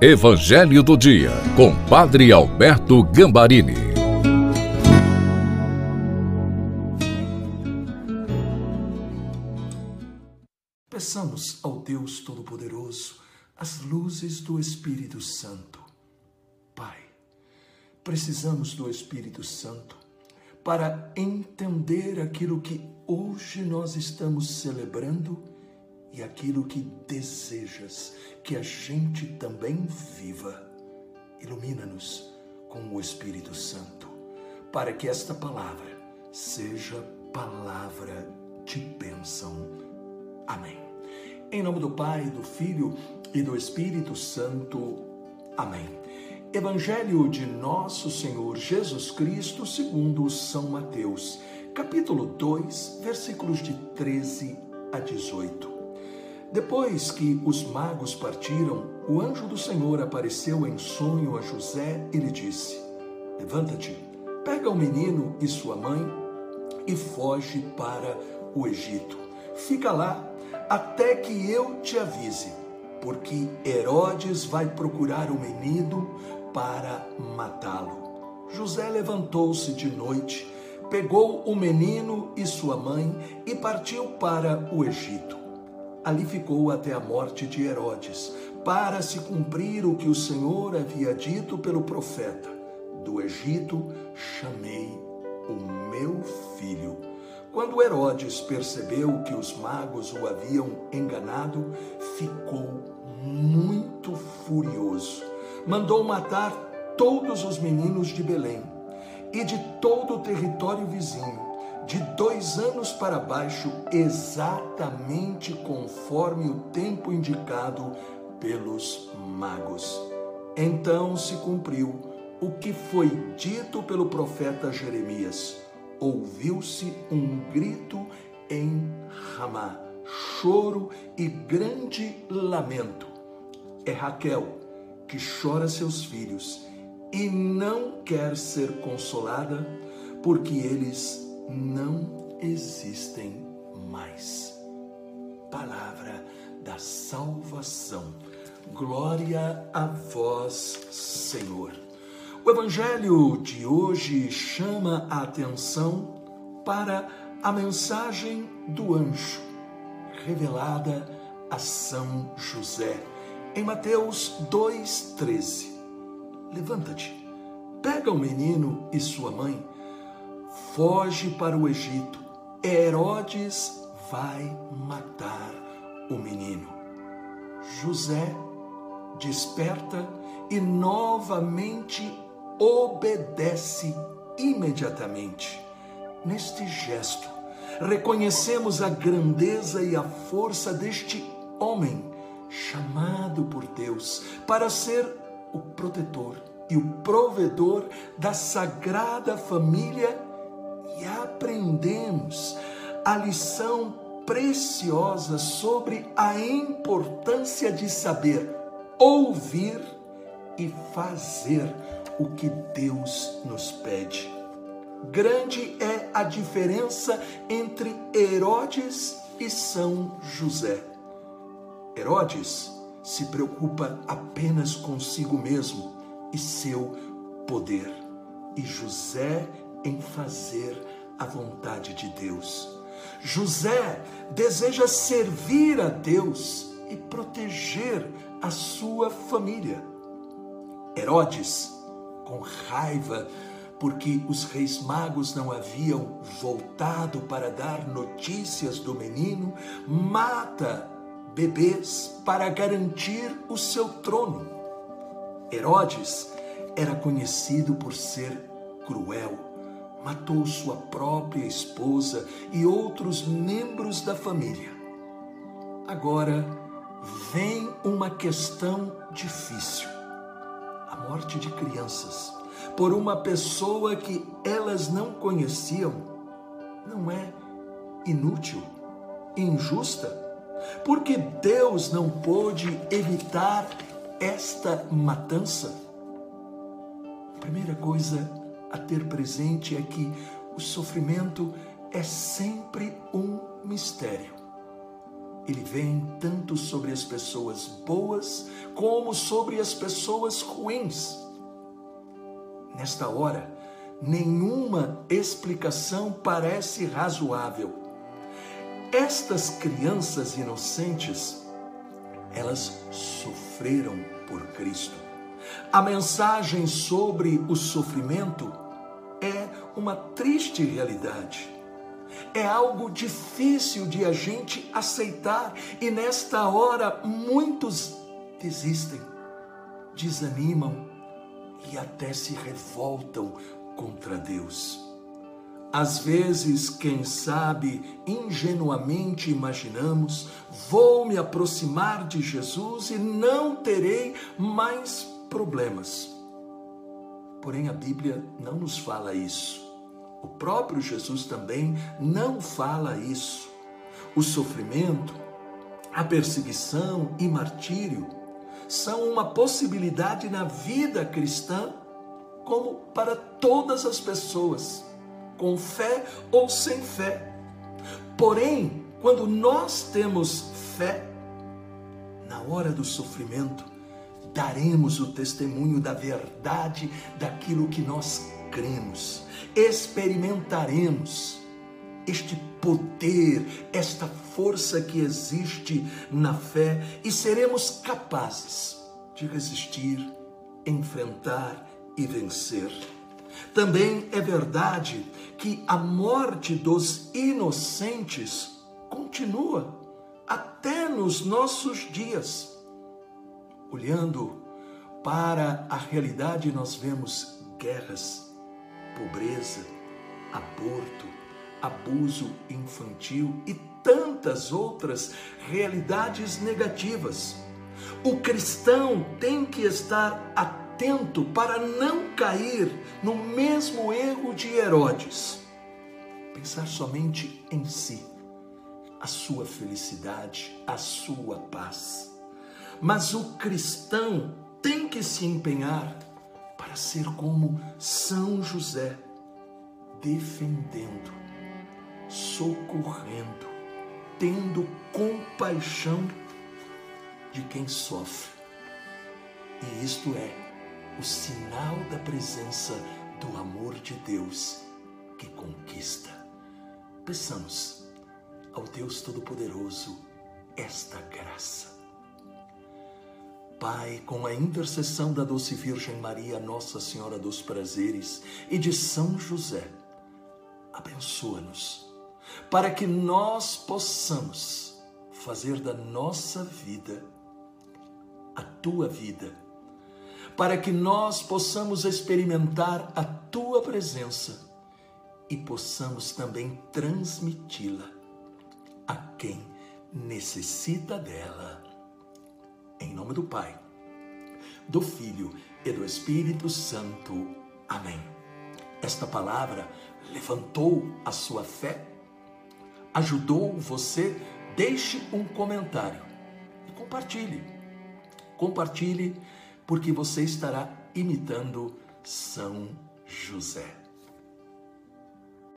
Evangelho do Dia, com Padre Alberto Gambarini. Peçamos ao Deus Todo-Poderoso as luzes do Espírito Santo. Pai, precisamos do Espírito Santo para entender aquilo que hoje nós estamos celebrando e aquilo que desejas que a gente também viva. Ilumina-nos com o Espírito Santo, para que esta palavra seja palavra de bênção. Amém. Em nome do Pai, do Filho e do Espírito Santo. Amém. Evangelho de Nosso Senhor Jesus Cristo, segundo São Mateus, capítulo 2, versículos de 13 a 18. Depois que os magos partiram, o anjo do Senhor apareceu em sonho a José e lhe disse: Levanta-te, pega o menino e sua mãe e foge para o Egito. Fica lá até que eu te avise, porque Herodes vai procurar o menino para matá-lo. José levantou-se de noite, pegou o menino e sua mãe e partiu para o Egito Ali ficou até a morte de Herodes, para se cumprir o que o Senhor havia dito pelo profeta: Do Egito chamei o meu filho. Quando Herodes percebeu que os magos o haviam enganado, ficou muito furioso. Mandou matar todos os meninos de Belém e de todo o território vizinho de dois anos para baixo, exatamente conforme o tempo indicado pelos magos. Então se cumpriu o que foi dito pelo profeta Jeremias. Ouviu-se um grito em Ramá, choro e grande lamento. É Raquel que chora seus filhos e não quer ser consolada, porque eles não existem mais. Palavra da salvação. Glória a vós, Senhor. O Evangelho de hoje chama a atenção para a mensagem do anjo revelada a São José em Mateus 2,13. Levanta-te, pega o menino e sua mãe foge para o Egito. Herodes vai matar o menino. José desperta e novamente obedece imediatamente. Neste gesto, reconhecemos a grandeza e a força deste homem chamado por Deus para ser o protetor e o provedor da sagrada família e aprendemos a lição preciosa sobre a importância de saber ouvir e fazer o que Deus nos pede. Grande é a diferença entre Herodes e São José. Herodes se preocupa apenas consigo mesmo e seu poder, e José em fazer a vontade de Deus. José deseja servir a Deus e proteger a sua família. Herodes, com raiva, porque os reis magos não haviam voltado para dar notícias do menino, mata bebês para garantir o seu trono. Herodes era conhecido por ser cruel matou sua própria esposa e outros membros da família. Agora vem uma questão difícil: a morte de crianças por uma pessoa que elas não conheciam não é inútil, injusta, porque Deus não pôde evitar esta matança. A primeira coisa a ter presente é que o sofrimento é sempre um mistério. ele vem tanto sobre as pessoas boas como sobre as pessoas ruins. Nesta hora, nenhuma explicação parece razoável. Estas crianças inocentes, elas sofreram por Cristo. A mensagem sobre o sofrimento é uma triste realidade. É algo difícil de a gente aceitar e nesta hora muitos desistem, desanimam e até se revoltam contra Deus. Às vezes, quem sabe, ingenuamente imaginamos, vou me aproximar de Jesus e não terei mais problemas. Porém, a Bíblia não nos fala isso. O próprio Jesus também não fala isso. O sofrimento, a perseguição e martírio são uma possibilidade na vida cristã, como para todas as pessoas com fé ou sem fé. Porém, quando nós temos fé, na hora do sofrimento, daremos o testemunho da verdade daquilo que nós cremos, experimentaremos este poder, esta força que existe na fé e seremos capazes de resistir, enfrentar e vencer. Também é verdade que a morte dos inocentes continua até nos nossos dias. Olhando para a realidade, nós vemos guerras, pobreza, aborto, abuso infantil e tantas outras realidades negativas. O cristão tem que estar atento para não cair no mesmo erro de Herodes. Pensar somente em si, a sua felicidade, a sua paz. Mas o cristão tem que se empenhar para ser como São José, defendendo, socorrendo, tendo compaixão de quem sofre. E isto é o sinal da presença do amor de Deus que conquista. Peçamos ao Deus Todo-Poderoso esta graça. Pai, com a intercessão da doce Virgem Maria, Nossa Senhora dos Prazeres e de São José, abençoa-nos para que nós possamos fazer da nossa vida a tua vida para que nós possamos experimentar a tua presença e possamos também transmiti-la a quem necessita dela. Em nome do Pai, do Filho e do Espírito Santo. Amém. Esta palavra levantou a sua fé? Ajudou você? Deixe um comentário e compartilhe. Compartilhe porque você estará imitando São José.